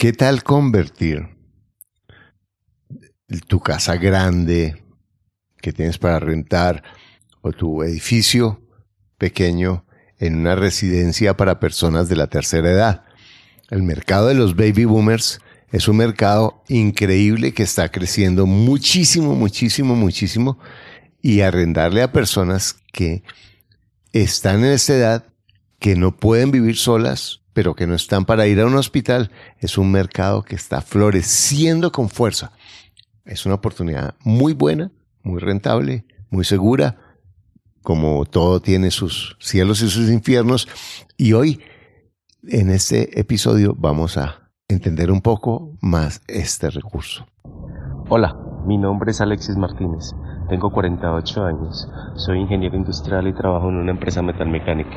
¿qué tal convertir tu casa grande que tienes para rentar o tu edificio pequeño en una residencia para personas de la tercera edad? El mercado de los baby boomers es un mercado increíble que está creciendo muchísimo, muchísimo, muchísimo y arrendarle a personas que están en esta edad, que no pueden vivir solas, pero que no están para ir a un hospital, es un mercado que está floreciendo con fuerza. Es una oportunidad muy buena, muy rentable, muy segura, como todo tiene sus cielos y sus infiernos. Y hoy, en este episodio, vamos a entender un poco más este recurso. Hola, mi nombre es Alexis Martínez. Tengo 48 años, soy ingeniero industrial y trabajo en una empresa metalmecánica.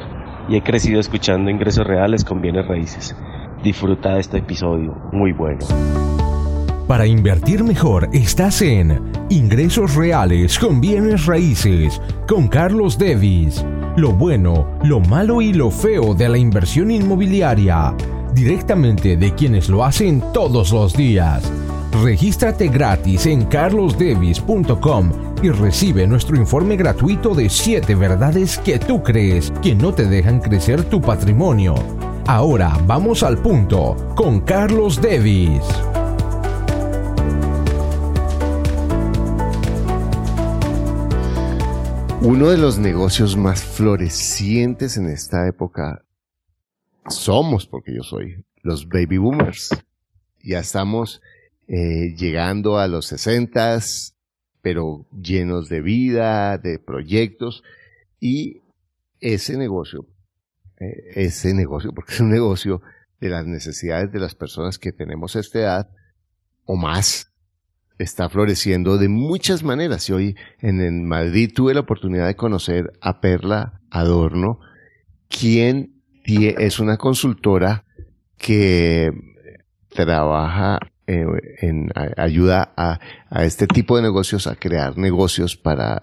Y he crecido escuchando ingresos reales con bienes raíces. Disfruta de este episodio, muy bueno. Para invertir mejor estás en Ingresos Reales con Bienes Raíces con Carlos Devis. Lo bueno, lo malo y lo feo de la inversión inmobiliaria. Directamente de quienes lo hacen todos los días. Regístrate gratis en carlosdevis.com y recibe nuestro informe gratuito de 7 verdades que tú crees que no te dejan crecer tu patrimonio. Ahora vamos al punto con Carlos Devis. Uno de los negocios más florecientes en esta época somos, porque yo soy, los baby boomers. Ya estamos eh, llegando a los sesentas, pero llenos de vida, de proyectos, y ese negocio, eh, ese negocio, porque es un negocio de las necesidades de las personas que tenemos esta edad o más, está floreciendo de muchas maneras. Y hoy en, Madrid tuve la oportunidad de conocer a Perla Adorno, quien es una consultora que trabaja eh, en, ayuda a, este tipo de negocios a crear negocios para,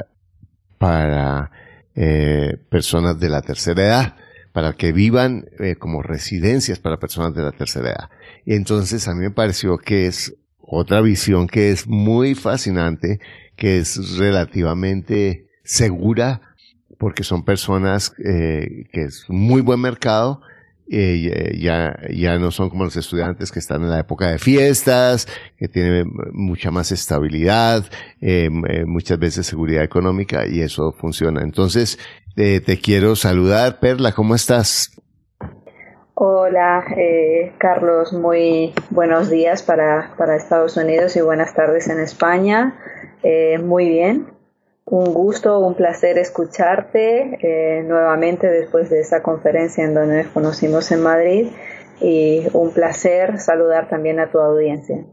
para eh, personas de la tercera edad, para que vivan eh, como residencias para personas de la tercera edad. Entonces a mí me pareció que es otra visión que es muy fascinante, que es relativamente segura, porque son personas que es muy buen mercado eh, ya, ya no son como los estudiantes que están en la época de fiestas, que tienen mucha más estabilidad, eh, eh, muchas veces seguridad económica y eso funciona. Entonces, te quiero saludar, Perla, ¿cómo estás? Hola, Carlos, muy buenos días para, para Estados Unidos y buenas tardes en España. muy bien, un gusto, un placer escucharte eh, nuevamente después de esa conferencia en donde nos conocimos en Madrid y un placer saludar también a tu audiencia.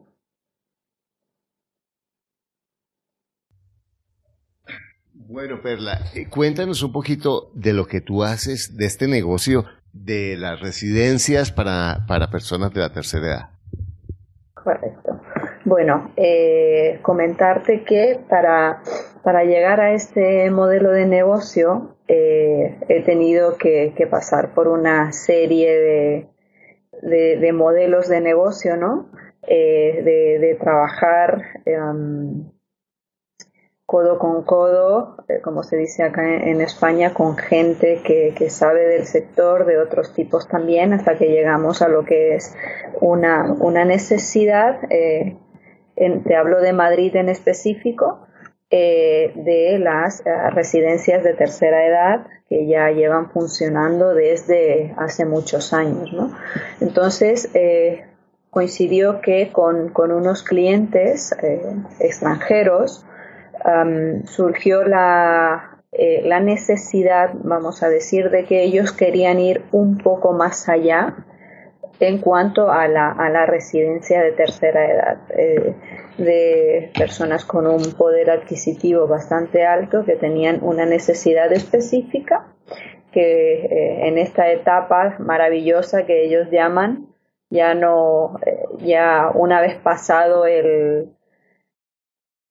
Bueno, Perla, eh, cuéntanos un poquito de lo que tú haces de este negocio de las residencias para, para personas de la tercera edad. Correcto. Bueno, eh, comentarte que para, para, llegar a este modelo de negocio eh, he tenido que, pasar por una serie de, de, modelos de negocio, ¿no? Eh, de, trabajar em, codo con codo, como se dice acá en, España, con gente que, que, sabe del sector, de otros tipos también, hasta que llegamos a lo que es una, una necesidad te hablo de Madrid en específico, eh, de las eh, residencias de tercera edad que ya llevan funcionando desde hace muchos años. Entonces, eh, coincidió que con, unos clientes extranjeros surgió la, la necesidad, vamos a decir, de que ellos querían ir un poco más allá en cuanto a la, a la residencia de tercera edad, eh, de personas con un poder adquisitivo bastante alto que tenían una necesidad específica que eh, en esta etapa maravillosa que ellos llaman, ya no, eh, ya una vez pasado el,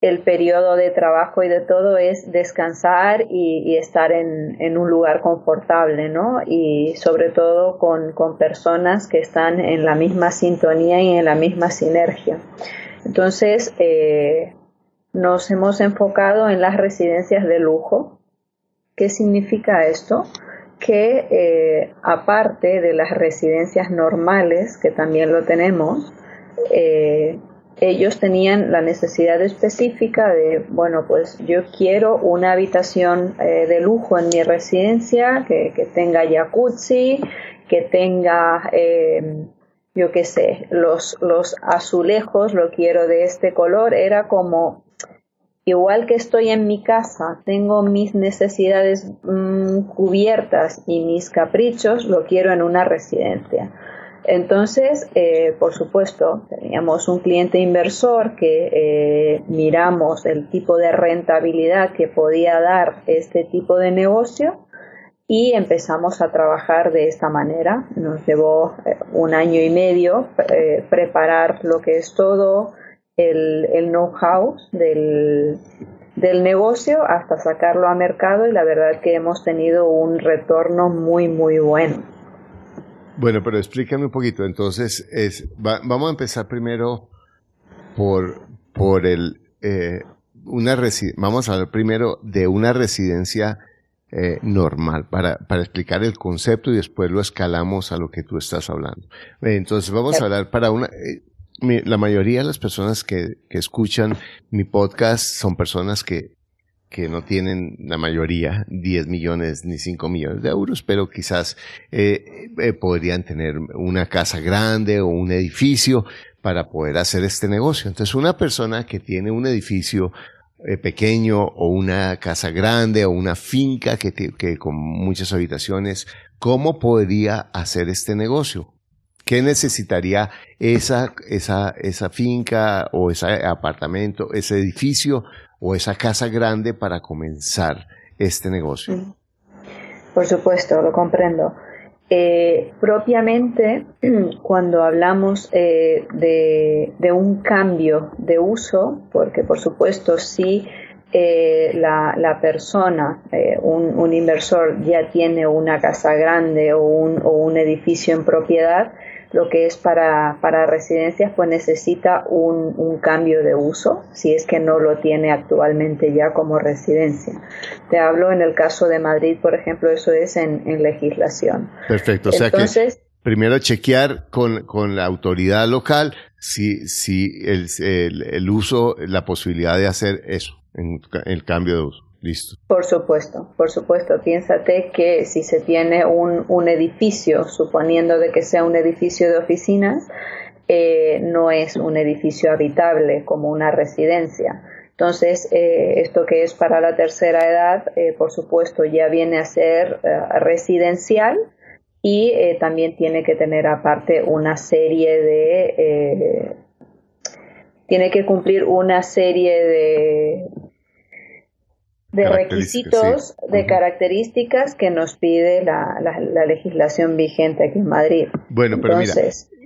el periodo de trabajo y de todo es descansar y, estar en, un lugar confortable, ¿no? Y sobre todo con, personas que están en la misma sintonía y en la misma sinergia. Entonces, eh, nos hemos enfocado en las residencias de lujo. ¿Qué significa esto? Que eh, aparte de las residencias normales, que también lo tenemos, eh, ellos tenían la necesidad específica de, bueno, pues yo quiero una habitación eh, de lujo en mi residencia, que, tenga jacuzzi, que tenga, eh, yo qué sé, los, los azulejos, lo quiero de este color, era como, igual que estoy en mi casa, tengo mis necesidades mm, cubiertas y mis caprichos, lo quiero en una residencia. Entonces, eh, por supuesto, teníamos un cliente inversor que eh, miramos el tipo de rentabilidad que podía dar este tipo de negocio y empezamos a trabajar de esta manera. Nos llevó eh, un año y medio preparar lo que es todo el, know-how del, del negocio hasta sacarlo a mercado y la verdad que hemos tenido un retorno muy, muy bueno. Bueno, pero explícame un poquito. Entonces, es, vamos a empezar primero por, por el, eh, una vamos a hablar primero de una residencia eh, normal para, para explicar el concepto y después lo escalamos a lo que tú estás hablando. Entonces, vamos a hablar para una, eh, la mayoría de las personas que, que escuchan mi podcast son personas que que no tienen la mayoría 10 millones ni 5 millones de euros, pero quizás eh, eh, podrían tener una casa grande o un edificio para poder hacer este negocio. Entonces, una persona que tiene un edificio eh, pequeño o una casa grande o una finca que, que con muchas habitaciones, ¿cómo podría hacer este negocio? ¿Qué necesitaría esa, esa, esa finca o ese apartamento, ese edificio o esa casa grande para comenzar este negocio? Por supuesto, lo comprendo. Eh, propiamente, cuando hablamos eh, de, un cambio de uso, porque por supuesto si eh, la, persona, un, un, inversor ya tiene una casa grande o un, o un edificio en propiedad, lo que es para, para residencias, pues necesita un, un, cambio de uso, si es que no lo tiene actualmente ya como residencia. Te hablo en el caso de Madrid, por ejemplo, eso es en, en legislación. Perfecto, o sea que primero chequear con, con la autoridad local si, si el, el, el uso, la posibilidad de hacer eso, en el cambio de uso. Por supuesto, por supuesto. Piénsate que si se tiene un, un edificio, suponiendo de que sea un edificio de oficinas, eh, no es un edificio habitable como una residencia. Entonces, eh, esto que es para la tercera edad, eh, por supuesto, ya viene a ser residencial y también tiene que tener aparte una serie de... tiene que cumplir una serie de, de requisitos, de características que nos pide la, la, legislación vigente aquí en Madrid. Bueno, pero mira,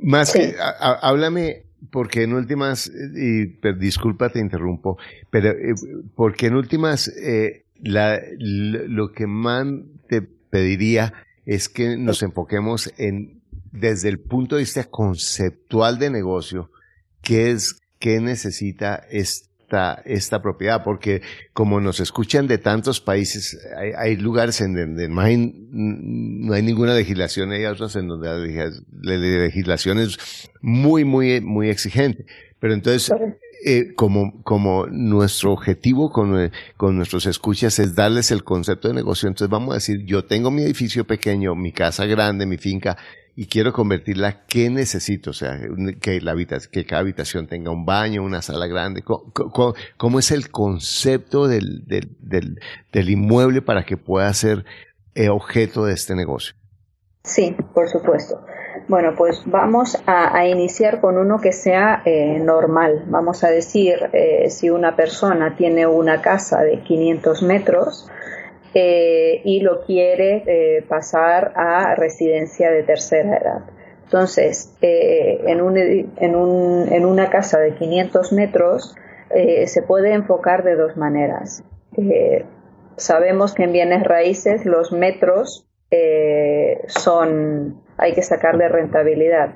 más que, háblame, porque en últimas, y disculpa te interrumpo, pero eh, porque en últimas, eh, la, lo que más te pediría es que nos enfoquemos en, desde el punto de vista conceptual de negocio, qué es, qué necesita este esta, propiedad, porque como nos escuchan de tantos países, hay, lugares en donde no hay, no hay ninguna legislación, hay otros en donde la legislación es muy, muy, muy exigente. Pero entonces, eh, como, como nuestro objetivo con, con nuestros escuchas es darles el concepto de negocio, entonces vamos a decir, yo tengo mi edificio pequeño, mi casa grande, mi finca, y quiero convertirla, ¿qué necesito? O sea, que, la que cada habitación tenga un baño, una sala grande. ¿Cómo, es el concepto del, del, del, inmueble para que pueda ser eh, objeto de este negocio? Sí, por supuesto. Bueno, pues vamos a, iniciar con uno que sea eh, normal. Vamos a decir, eh, si una persona tiene una casa de 500 metros, eh, y lo quiere eh, pasar a residencia de tercera edad. Entonces, eh, en, un, en, un, en, una casa de 500 metros, eh, se puede enfocar de dos maneras. Eh, sabemos que en bienes raíces los metros son, hay que sacarle rentabilidad.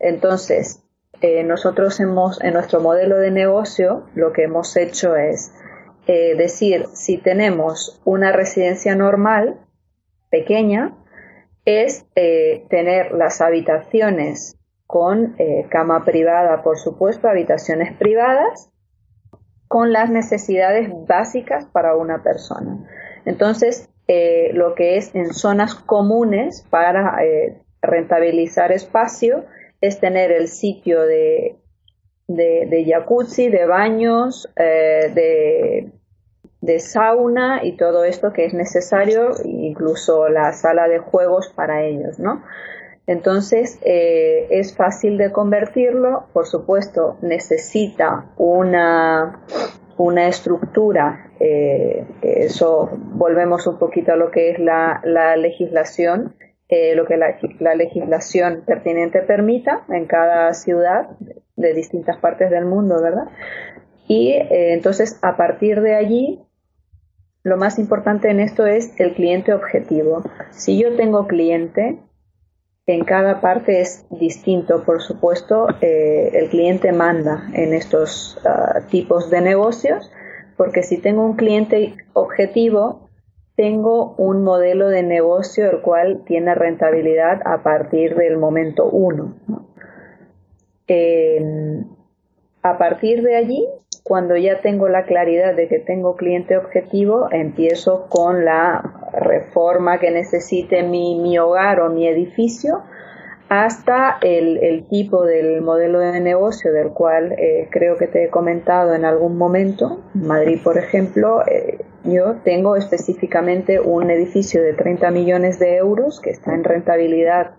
Entonces, nosotros hemos, en nuestro modelo de negocio, lo que hemos hecho es decir, si tenemos una residencia normal, pequeña, es tener las habitaciones con cama privada, por supuesto, habitaciones privadas, con las necesidades básicas para una persona. Entonces, eh, lo que es en zonas comunes para eh, rentabilizar espacio es tener el sitio de, de, jacuzzi, de baños, eh, de, de sauna y todo esto que es necesario, incluso la sala de juegos para ellos, ¿no? Entonces eh, es fácil de convertirlo, por supuesto necesita una, una estructura, eh, eso volvemos un poquito a lo que es la, legislación, eh, lo que la, la, legislación pertinente permita en cada ciudad de distintas partes del mundo, ¿verdad? Y entonces a partir de allí lo más importante en esto es el cliente objetivo. Si yo tengo cliente, en cada parte es distinto, por supuesto, eh, el cliente manda en estos ah, tipos de negocios, porque si tengo un cliente objetivo, tengo un modelo de negocio el cual tiene rentabilidad a partir del momento uno. A partir de allí, cuando ya tengo la claridad de que tengo cliente objetivo, empiezo con la reforma que necesite mi, mi hogar o mi edificio hasta el, tipo del modelo de negocio del cual eh, creo que te he comentado en algún momento. En Madrid, por ejemplo, eh, yo tengo específicamente un edificio de 30 millones de euros que está en rentabilidad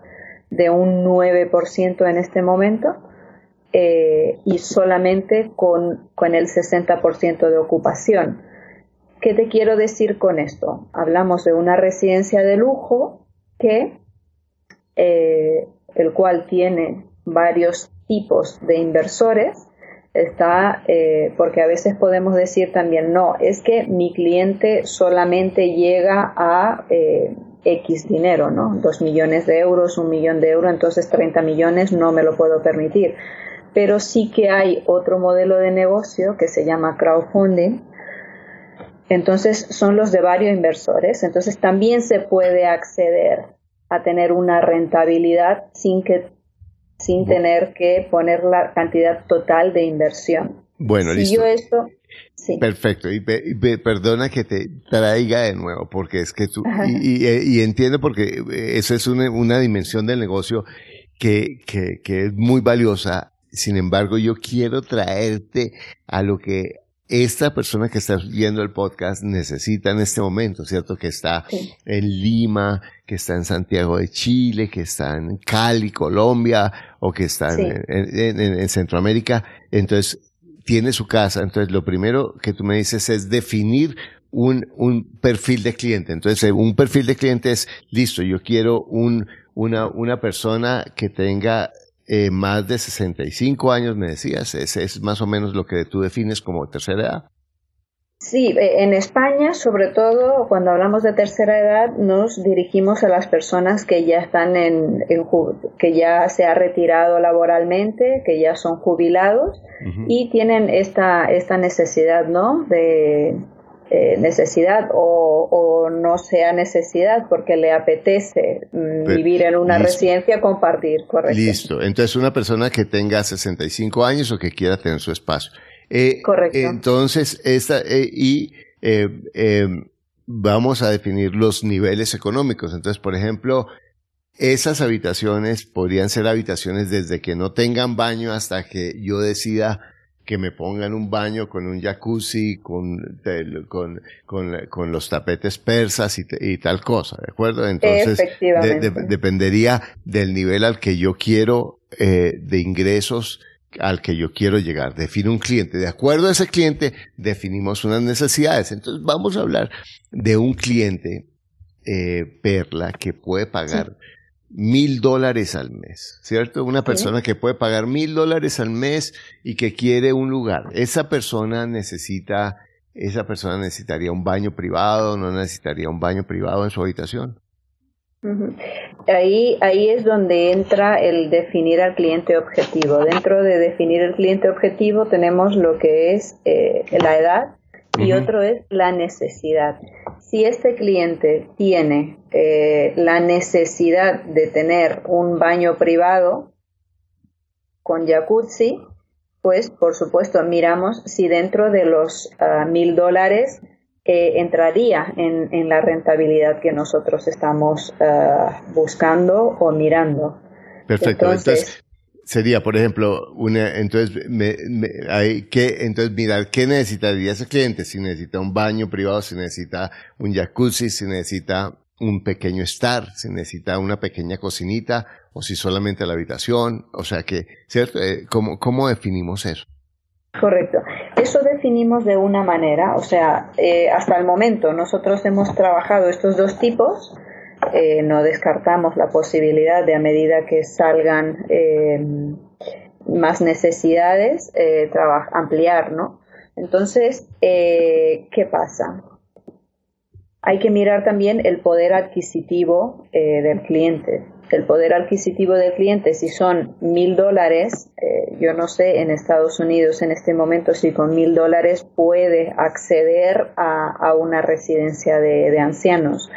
de un 9% en este momento eh, y solamente con, con el 60% de ocupación. ¿Qué te quiero decir con esto? Hablamos de una residencia de lujo que, eh, el cual tiene varios tipos de inversores, está, eh, porque a veces podemos decir también, no, es que mi cliente solamente llega a X dinero, ¿no? Dos millones de euros, un millón de euros, entonces 30 millones no me lo puedo permitir pero sí que hay otro modelo de negocio que se llama crowdfunding. Entonces son los de varios inversores. Entonces también se puede acceder a tener una rentabilidad sin que sin tener que poner la cantidad total de inversión. Bueno, listo. Perfecto, y, perdona que te traiga de nuevo, porque es que tú, y, entiendo porque eso es una, una dimensión del negocio que, que, que, es muy valiosa sin embargo, yo quiero traerte a lo que esta persona que está viendo el podcast necesita en este momento, ¿cierto? Que está en Lima, que está en Santiago de Chile, que está en Cali, Colombia, o que está en, Centroamérica. Entonces, tiene su casa. Entonces, lo primero que tú me dices es definir un, un perfil de cliente. Entonces, un perfil de cliente es, listo, yo quiero un, una, una persona que tenga eh, más de 65 años, me decías, ese es más o menos lo que tú defines como tercera edad. Sí, eh, en España, sobre todo cuando hablamos de tercera edad, nos dirigimos a las personas que ya están en, que ya se ha retirado laboralmente, que ya son jubilados y tienen esta esta necesidad, ¿no? De, eh, necesidad o, no sea necesidad porque le apetece mm, vivir en una residencia, compartir, correcto. Listo, entonces una persona que tenga 65 años o que quiera tener su espacio. Eh, correcto. Entonces, esta, eh, y vamos a definir los niveles económicos. Entonces, por ejemplo, esas habitaciones podrían ser habitaciones desde que no tengan baño hasta que yo decida que me pongan un baño con un jacuzzi, con, con, con, los tapetes persas y, tal cosa, ¿de acuerdo? Entonces, dependería del nivel al que yo quiero, eh, de ingresos al que yo quiero llegar. Define un cliente. De acuerdo a ese cliente, definimos unas necesidades. Entonces, vamos a hablar de un cliente, eh, perla, que puede pagar mil dólares al mes, ¿cierto? Una persona que puede pagar mil dólares al mes y que quiere un lugar. Esa persona necesita, esa persona necesitaría un baño privado, no necesitaría un baño privado en su habitación. Ahí, ahí es donde entra el definir al cliente objetivo. Dentro de definir el cliente objetivo tenemos lo que es eh, la edad y otro es la necesidad. Si este cliente tiene eh, la necesidad de tener un baño privado con jacuzzi, pues por supuesto miramos si dentro de los ah, mil dólares eh, entraría en, la rentabilidad que nosotros estamos ah, buscando o mirando. Perfecto. Entonces, sería, por ejemplo, una, entonces, me, hay que, entonces mirar qué necesitaría ese cliente, si necesita un baño privado, si necesita un jacuzzi, si necesita un pequeño estar, si necesita una pequeña cocinita, o si solamente la habitación, o sea que, ¿cierto? Eh, ¿cómo, ¿Cómo definimos eso? Correcto. Eso definimos de una manera, o sea, eh, hasta el momento nosotros hemos trabajado estos dos tipos, eh, no descartamos la posibilidad de a medida que salgan eh, más necesidades, eh, ampliar, ¿no? Entonces, ¿qué pasa? Hay que mirar también el poder adquisitivo del cliente. El poder adquisitivo del cliente, si son mil dólares, yo no sé en Estados Unidos en este momento si con mil dólares puede acceder a, una residencia de ancianos.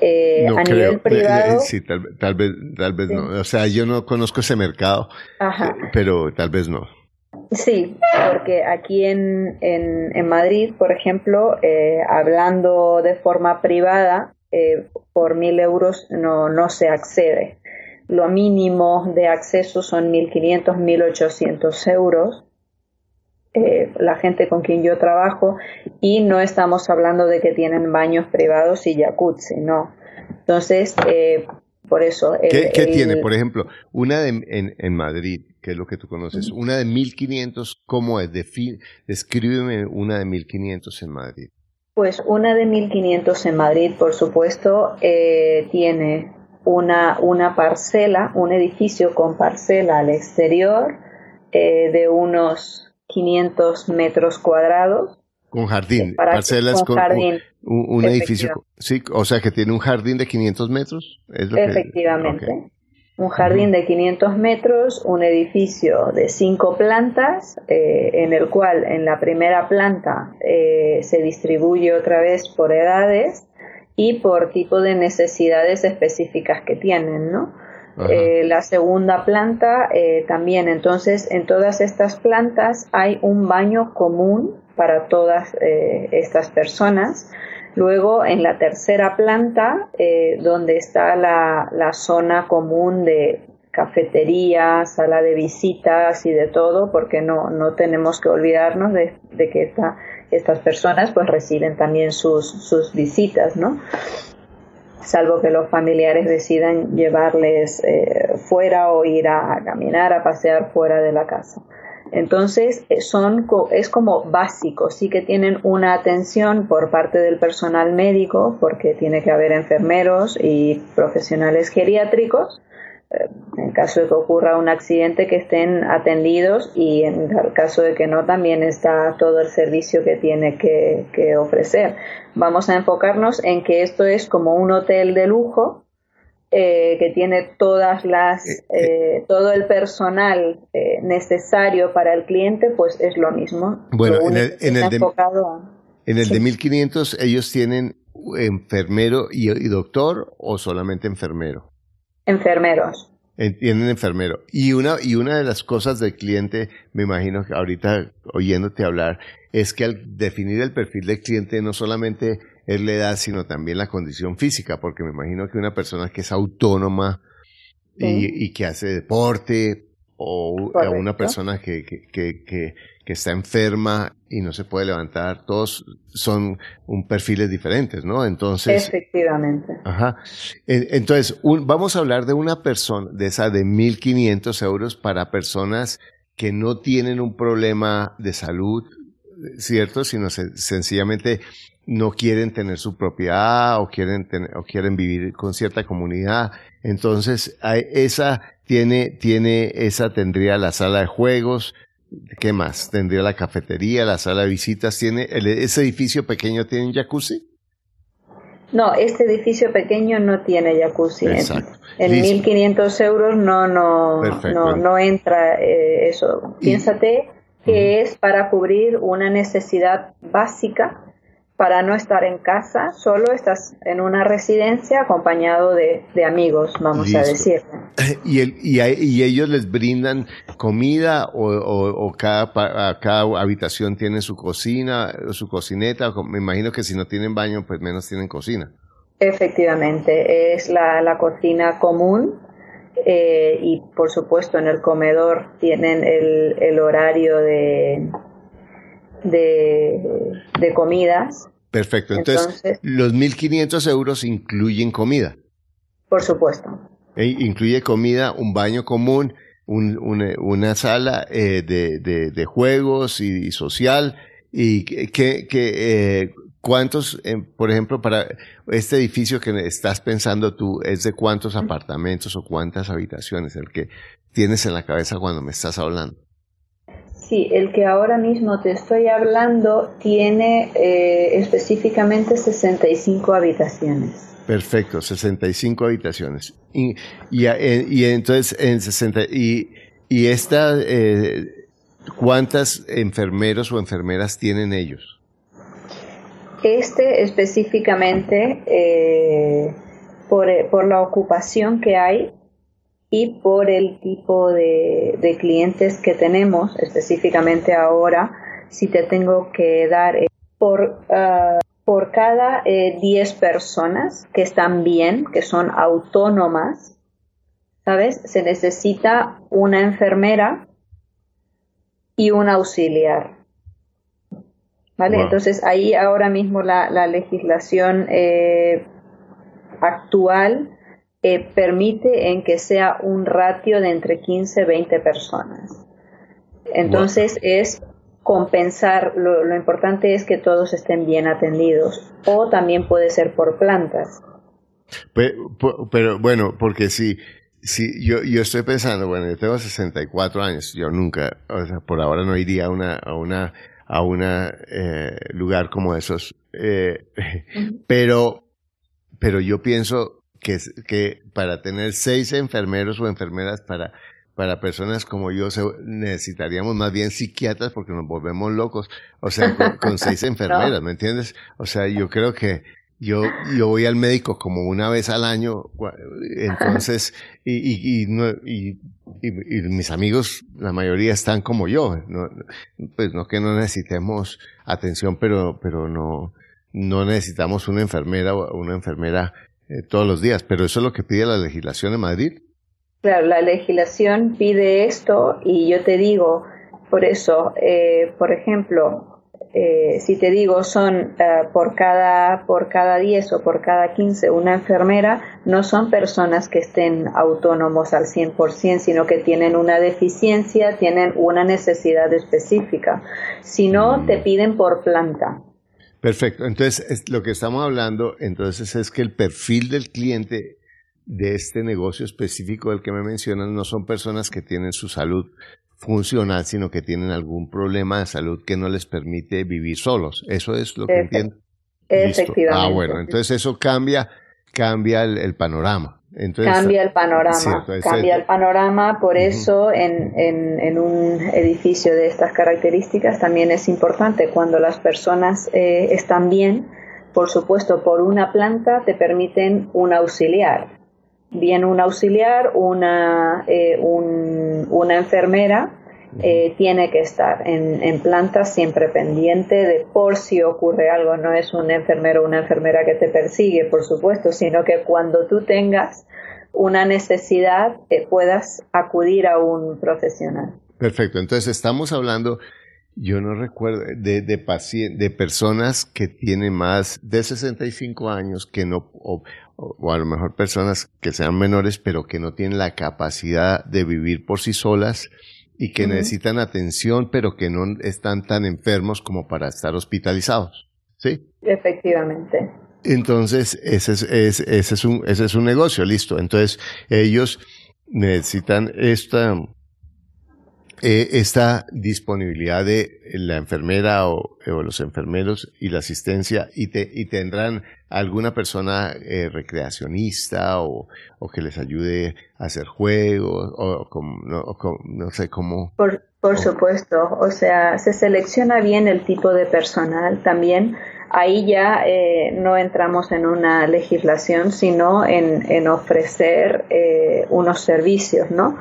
Eh, a nivel privado. Sí, tal, vez, tal vez no. O sea, yo no conozco ese mercado, eh, pero tal vez no. Sí, porque aquí en, en, Madrid, por ejemplo, eh, hablando de forma privada, por mil euros no, no se accede. Lo mínimo de acceso son 1.500, 1.800 euros eh, la gente con quien yo trabajo y no estamos hablando de que tienen baños privados y jacuzzi, no. Entonces, eh, por eso... ¿Qué, tiene? Por ejemplo, una de, en, en, Madrid, que es lo que tú conoces, una de 1500, ¿cómo es? descríbeme una de 1500 en Madrid. Pues una de 1500 en Madrid, por supuesto, eh, tiene una, una parcela, un edificio con parcela al exterior de unos 500 metros cuadrados. Con jardín, parcelas con, jardín. Un, edificio, sí, o sea que tiene un jardín de 500 metros. Efectivamente. Un jardín de 500 metros, un edificio de cinco plantas, eh, en el cual en la primera planta eh, se distribuye otra vez por edades y por tipo de necesidades específicas que tienen, ¿no? Eh, la segunda planta eh, también. Entonces, en todas estas plantas hay un baño común para todas eh, estas personas. Luego, en la tercera planta, donde está la, zona común de cafetería, sala de visitas y de todo, porque no, no tenemos que olvidarnos de, que estas personas pues reciben también sus, sus visitas, ¿no? Salvo que los familiares decidan llevarles eh, fuera o ir a, caminar, a pasear fuera de la casa. Entonces, eh, son, es como básico, sí que tienen una atención por parte del personal médico, porque tiene que haber enfermeros y profesionales geriátricos, en caso de que ocurra un accidente que estén atendidos y en el caso de que no también está todo el servicio que tiene que, ofrecer. Vamos a enfocarnos en que esto es como un hotel de lujo eh, que tiene todas las eh, eh, todo el personal necesario para el cliente, pues es lo mismo. Bueno, en el, en el, de, en el de 1500 ellos tienen enfermero y doctor o solamente enfermero. Enfermeros. Tienen enfermero. Y una, y una de las cosas del cliente, me imagino que ahorita oyéndote hablar, es que al definir el perfil del cliente no solamente es la edad, sino también la condición física, porque me imagino que una persona que es autónoma y, que hace deporte, o una persona que, que, que, que está enferma y no se puede levantar, todos son un perfiles diferentes, ¿no? Entonces. Efectivamente. Ajá. Entonces, vamos a hablar de una persona, de esa de 1.500 euros para personas que no tienen un problema de salud, ¿cierto? Sino sencillamente no quieren tener su propiedad o quieren, o quieren vivir con cierta comunidad. Entonces, esa tiene, tiene, esa tendría la sala de juegos, ¿qué más? Tendría la cafetería, la sala de visitas, tiene, ese edificio pequeño tiene un jacuzzi. No, este edificio pequeño no tiene jacuzzi. Exacto. En, 1.500 euros no, no, no, no, entra eh, eso. Piénsate que es para cubrir una necesidad básica para no estar en casa, solo estás en una residencia acompañado de, amigos, vamos a decir. ¿Y, el, y, ellos les brindan comida o, cada, cada habitación tiene su cocina, su cocineta? Me imagino que si no tienen baño, pues menos tienen cocina. Efectivamente, es la, cocina común eh, y por supuesto en el comedor tienen el, el horario de, de, comidas. Perfecto, entonces, los 1.500 euros incluyen comida. Por supuesto. E incluye comida, un baño común, una, sala eh, de, juegos y, social. ¿Y que, que eh, cuántos, eh, por ejemplo, para este edificio que estás pensando tú, es de cuántos apartamentos o cuántas habitaciones el que tienes en la cabeza cuando me estás hablando? Sí, el que ahora mismo te estoy hablando tiene eh, específicamente 65 habitaciones. Perfecto, 65 habitaciones. Y, y, eh, y entonces, en 60, y, y esta, eh, ¿cuántas enfermeros o enfermeras tienen ellos? Este específicamente, eh, por, por la ocupación que hay, y por el tipo de, clientes que tenemos, específicamente ahora, si te tengo que dar eh, por, ah, por cada 10 eh, personas que están bien, que son autónomas, ¿sabes? Se necesita una enfermera y un auxiliar. ¿Vale? Entonces ahí ahora mismo la, la legislación eh, actual eh, permite en que sea un ratio de entre 15 y 20 personas. Entonces es compensar, lo, importante es que todos estén bien atendidos o también puede ser por plantas. Pero, bueno, porque si, si yo, yo estoy pensando, bueno, yo tengo 64 años, yo nunca, o sea, por ahora no iría a una, a una, a una eh, lugar como esos, eh, pero, pero yo pienso, que, que para tener seis enfermeros o enfermeras para, para personas como yo necesitaríamos más bien psiquiatras porque nos volvemos locos. O sea, con, seis enfermeras, ¿me entiendes? O sea, yo creo que yo, yo voy al médico como una vez al año, entonces, y, y, y, no, y, y, mis amigos, la mayoría están como yo. No, pues no que no necesitemos atención, pero, pero no, no necesitamos una enfermera o una enfermera eh, todos los días, pero eso es lo que pide la legislación de Madrid. Claro, la legislación pide esto y yo te digo, por eso, eh, por ejemplo, eh, si te digo son por cada por cada 10 o por cada 15 una enfermera, no son personas que estén autónomos al 100%, sino que tienen una deficiencia, tienen una necesidad específica. Si no, te piden por planta. Perfecto. Entonces, lo que estamos hablando, entonces, es que el perfil del cliente de este negocio específico del que me mencionan no son personas que tienen su salud funcional, sino que tienen algún problema de salud que no les permite vivir solos. Eso es lo que entiendo. Efectivamente. Ah, bueno, entonces eso cambia, cambia el panorama cambia el panorama, cambia el panorama, por eso en, en, un edificio de estas características también es importante. Cuando las personas eh, están bien, por supuesto, por una planta te permiten un auxiliar, bien un auxiliar, una, eh, un, una enfermera, eh, tiene que estar en, en planta siempre pendiente de por si ocurre algo. No es un enfermero o una enfermera que te persigue, por supuesto, sino que cuando tú tengas una necesidad eh, puedas acudir a un profesional. Perfecto. Entonces estamos hablando, yo no recuerdo, de, de, de personas que tienen más de 65 años, que no, o, a lo mejor personas que sean menores, pero que no tienen la capacidad de vivir por sí solas y que necesitan atención, pero que no están tan enfermos como para estar hospitalizados. ¿sí? Efectivamente. Entonces, ese es, ese es, un, ese es un negocio, listo. Entonces, ellos necesitan esta, eh, esta disponibilidad de la enfermera o, los enfermeros y la asistencia y, te, y tendrán alguna persona eh, recreacionista o, o, que les ayude a hacer juegos o, no, no, sé cómo. Por, por supuesto, o sea, se selecciona bien el tipo de personal también ahí ya eh, no entramos en una legislación, sino en, en ofrecer eh, unos servicios, ¿no?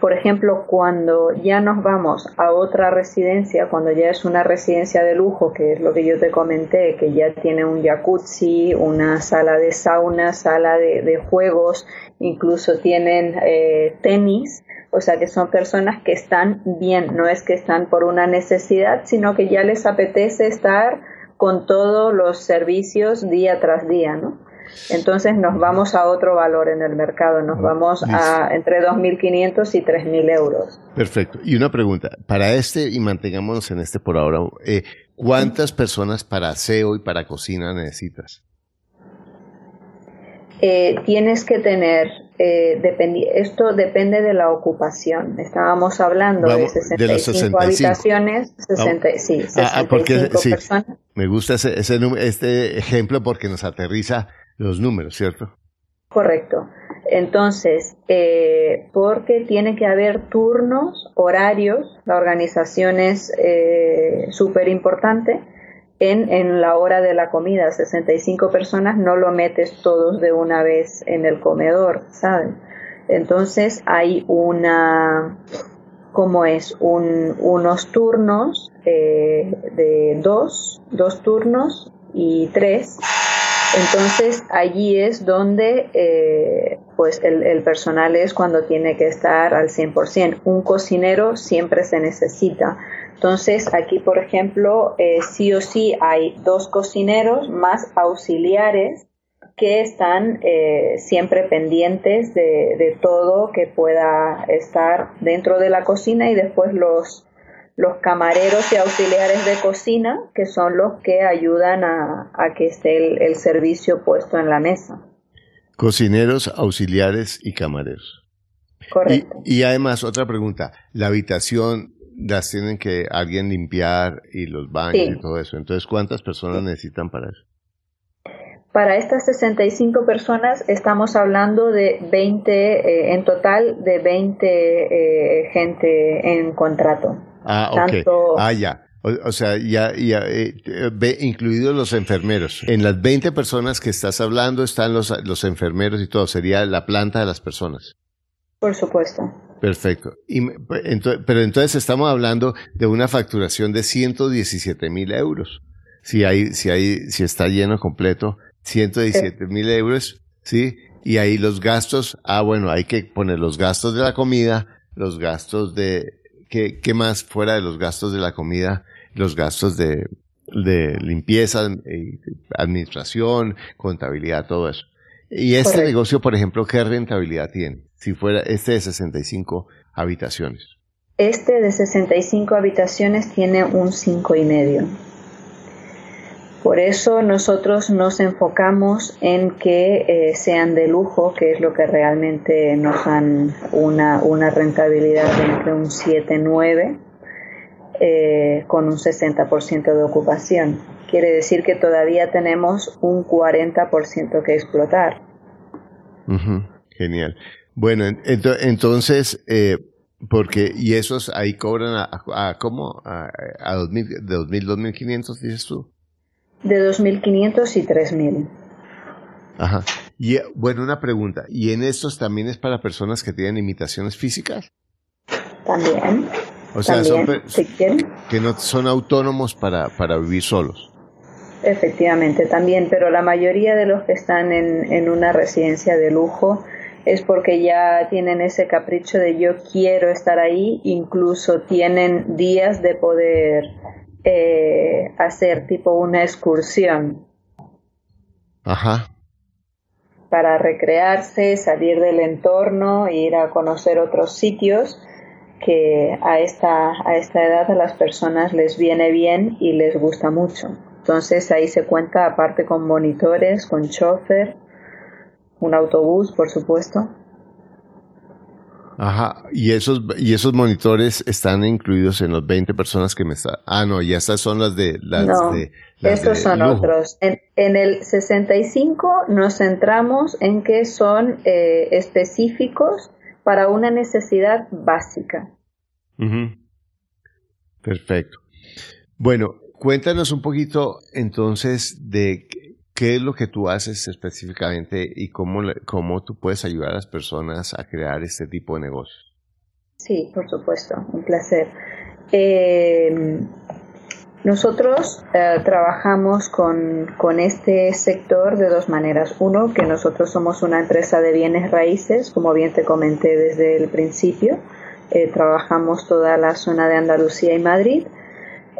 Por ejemplo, cuando ya nos vamos a otra residencia, cuando ya es una residencia de lujo, que es lo que yo te comenté, que ya tiene un jacuzzi, una sala de sauna, sala de, juegos, incluso tienen eh, tenis, o sea que son personas que están bien, no es que están por una necesidad, sino que ya les apetece estar con todos los servicios día tras día, ¿no? Entonces nos vamos a otro valor en el mercado, nos vamos a entre 2.500 y 3.000 euros. Perfecto. Y una pregunta, para este, y mantengámonos en este por ahora, eh, ¿cuántas personas para aseo y para cocina necesitas? Eh, tienes que tener, eh, esto depende de la ocupación. Estábamos hablando de 65, habitaciones, 60, sí, 65 ah, ah, personas. Me gusta ese, este ejemplo porque nos aterriza los números, ¿cierto? Correcto. Entonces, eh, porque tiene que haber turnos, horarios, la organización es eh, súper importante en, en la hora de la comida. 65 personas no lo metes todos de una vez en el comedor, ¿saben? Entonces hay una, como es, un, unos turnos eh, de dos, dos turnos y tres. Entonces allí es donde eh, pues el, el, personal es cuando tiene que estar al 100%. Un cocinero siempre se necesita entonces, aquí, por ejemplo, eh, sí o sí hay dos cocineros más auxiliares que están eh, siempre pendientes de, todo que pueda estar dentro de la cocina y después los, los camareros y auxiliares de cocina, que son los que ayudan a, que esté el, servicio puesto en la mesa. Cocineros, auxiliares y camareros. Correcto. y además, otra pregunta, ¿la habitación las tienen que alguien limpiar y los baños y todo eso. Entonces, ¿cuántas personas necesitan para eso? Para estas 65 personas estamos hablando de 20, eh, en total de 20 eh, gente en contrato. Ah, ok. Ah, ya. O, sea, ya, ya eh, incluidos los enfermeros. En las 20 personas que estás hablando están los, los enfermeros y todo. Sería la planta de las personas. Por supuesto. Perfecto. Y, pero entonces estamos hablando de una facturación de 117 mil euros. Si hay, si hay, si está lleno completo, 117 mil euros, ¿sí? Y ahí los gastos, ah, bueno, hay que poner los gastos de la comida, los gastos de, ¿qué, qué más fuera de los gastos de la comida? Los gastos de, de limpieza, eh, administración, contabilidad, todo eso. Y este negocio, por ejemplo, ¿qué rentabilidad tiene? Si fuera este de 65 habitaciones. Este de 65 habitaciones tiene un cinco y medio. Por eso nosotros nos enfocamos en que eh, sean de lujo, que es lo que realmente nos dan una, una rentabilidad de entre un 7-9 eh, con un 60% de ocupación quiere decir que todavía tenemos un 40% que explotar. Genial. Bueno, entonces, eh, porque, y esos ahí cobran a, ¿cómo? A, a 2000, de 2.000, 2.500, dices tú. De 2.500 y 3.000. Ajá. Y bueno, una pregunta. ¿Y en estos también es para personas que tienen limitaciones físicas? También. O sea, son que no son autónomos para, para vivir solos. Efectivamente, también, pero la mayoría de los que están en, en una residencia de lujo es porque ya tienen ese capricho de yo quiero estar ahí, incluso tienen días de poder eh, hacer tipo una excursión. Ajá. Para recrearse, salir del entorno, ir a conocer otros sitios que a esta, a esta edad a las personas les viene bien y les gusta mucho. Entonces ahí se cuenta aparte con monitores, con chofer, un autobús, por supuesto. Ajá, y esos, y esos monitores están incluidos en los 20 personas que me están... Ah, no, y estas son las de... Las no, de, estos son otros. En, en, el 65 nos centramos en que son eh, específicos para una necesidad básica. Perfecto. Bueno, cuéntanos un poquito entonces de qué es lo que tú haces específicamente y cómo, cómo tú puedes ayudar a las personas a crear este tipo de negocios. Sí, por supuesto, un placer. Eh, nosotros eh, trabajamos con, con, este sector de dos maneras. Uno, que nosotros somos una empresa de bienes raíces, como bien te comenté desde el principio. Eh, trabajamos toda la zona de Andalucía y Madrid.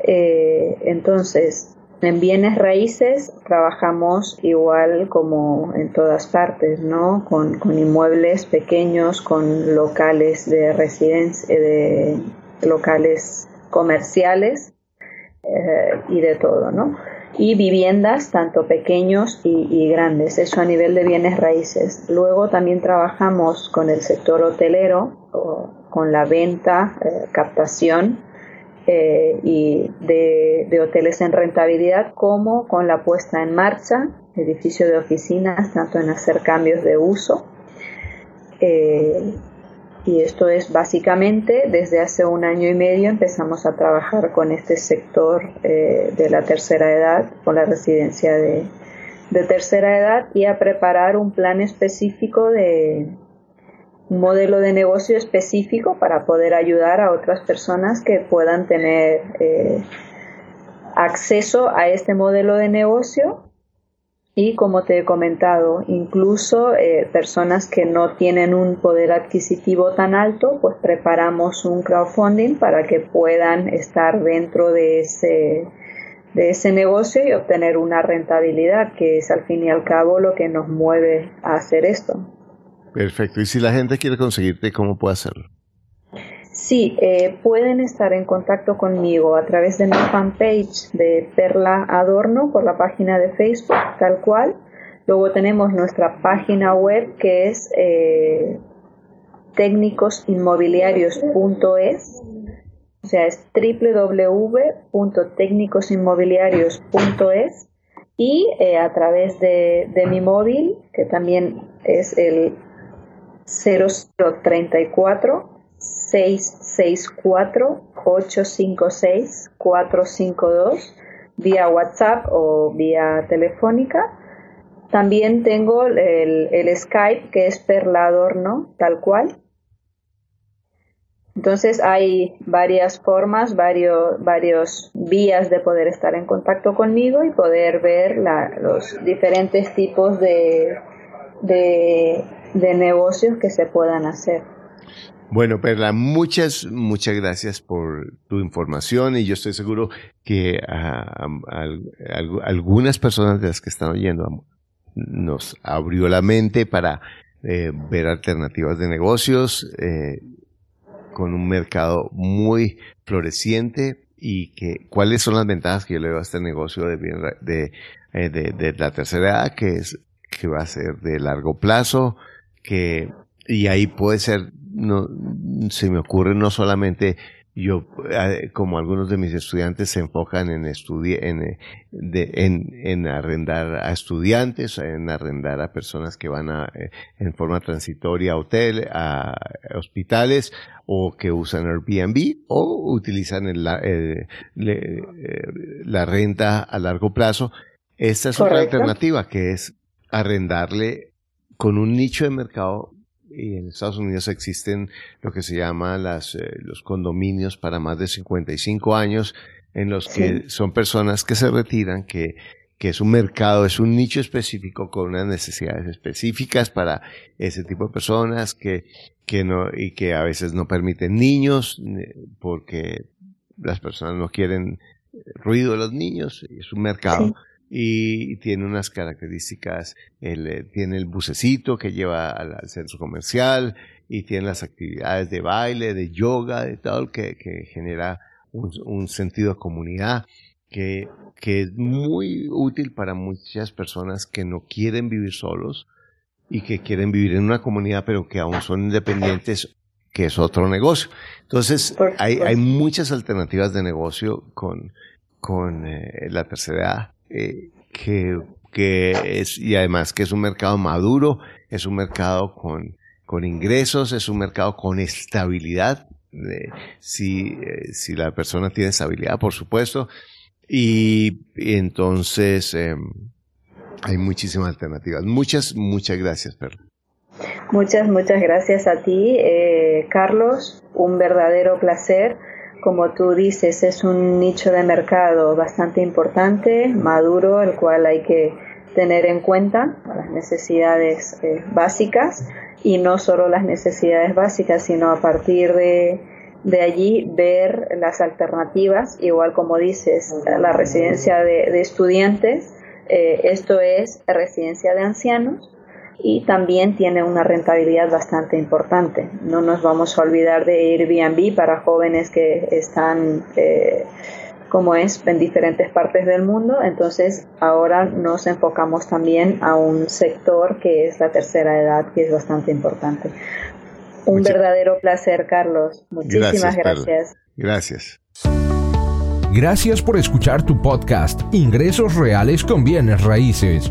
Eh, entonces, en bienes raíces trabajamos igual como en todas partes, ¿no? Con, inmuebles pequeños, con locales de residencia, de locales comerciales eh, y de todo, ¿no? Y viviendas, tanto pequeños y, grandes, eso a nivel de bienes raíces. Luego también trabajamos con el sector hotelero, con la venta, eh, captación eh, y de, hoteles en rentabilidad, como con la puesta en marcha, edificio de oficinas, tanto en hacer cambios de uso. Y esto es básicamente desde hace un año y medio empezamos a trabajar con este sector eh, de la tercera edad, con la residencia de, tercera edad y a preparar un plan específico de un modelo de negocio específico para poder ayudar a otras personas que puedan tener eh, acceso a este modelo de negocio y como te he comentado, incluso eh, personas que no tienen un poder adquisitivo tan alto, pues preparamos un crowdfunding para que puedan estar dentro de ese, de ese negocio y obtener una rentabilidad, que es al fin y al cabo lo que nos mueve a hacer esto. Perfecto. Y si la gente quiere conseguirte, ¿cómo puede hacerlo? Sí, eh, pueden estar en contacto conmigo a través de mi fanpage de Perla Adorno por la página de Facebook, tal cual. Luego tenemos nuestra página web que es eh, técnicosinmobiliarios.es, o sea, es www.técnicosinmobiliarios.es y eh, a través de, de mi móvil, que también es el 0034 664-856-452 vía WhatsApp o vía telefónica. También tengo el, el Skype que es Perladorno, tal cual. Entonces hay varias formas, varios, varios vías de poder estar en contacto conmigo y poder ver los diferentes tipos de, de, de negocios que se puedan hacer. Bueno, Perla, muchas, muchas gracias por tu información y yo estoy seguro que a, algunas personas de las que están oyendo nos abrió la mente para eh, ver alternativas de negocios eh, con un mercado muy floreciente y que cuáles son las ventajas que yo le veo a este negocio de, de, eh, de, de la tercera edad, que es que va a ser de largo plazo, que y ahí puede ser no, se me ocurre no solamente yo, eh, como algunos de mis estudiantes se enfocan en, en, eh, en, en, arrendar a estudiantes, en arrendar a personas que van a, eh, en forma transitoria a hotel, a hospitales, o que usan Airbnb, o utilizan la renta a largo plazo. Esta es otra alternativa, que es arrendarle con un nicho de mercado y en Estados Unidos existen lo que se llama las, eh, los condominios para más de 55 años, en los que son personas que se retiran, que, que es un mercado, es un nicho específico con unas necesidades específicas para ese tipo de personas que, que no, y que a veces no permiten niños porque las personas no quieren ruido de los niños, es un mercado y tiene unas características, el, eh, tiene el bucecito que lleva al, centro comercial y tiene las actividades de baile, de yoga, de todo, que, que genera un, sentido de comunidad. que, que es muy útil para muchas personas que no quieren vivir solos y que quieren vivir en una comunidad pero que aún son independientes que es otro negocio. Entonces, hay, hay muchas alternativas de negocio con, con eh, la tercera edad, eh, que, que es, y además que es un mercado maduro, es un mercado con, con ingresos, es un mercado con estabilidad, si, eh, si la persona tiene estabilidad, por supuesto, y, entonces em, hay muchísimas alternativas. Muchas, muchas gracias, Perla. Muchas, muchas gracias a ti, eh, Carlos. Un verdadero placer. Como tú dices, es un nicho de mercado bastante importante, maduro, el cual hay que tener en cuenta las necesidades eh, básicas. Y no solo las necesidades básicas, sino a partir de, de allí ver las alternativas, igual como dices, la residencia de, estudiantes, eh, esto es residencia de ancianos, y también tiene una rentabilidad bastante importante. No nos vamos a olvidar de Airbnb para jóvenes que están, eh, como es, en diferentes partes del mundo. Entonces, ahora nos enfocamos también a un sector que es la tercera edad, que es bastante importante. Un verdadero placer, Carlos. Muchísimas gracias. Gracias. Gracias por escuchar tu podcast, Ingresos Reales con Bienes Raíces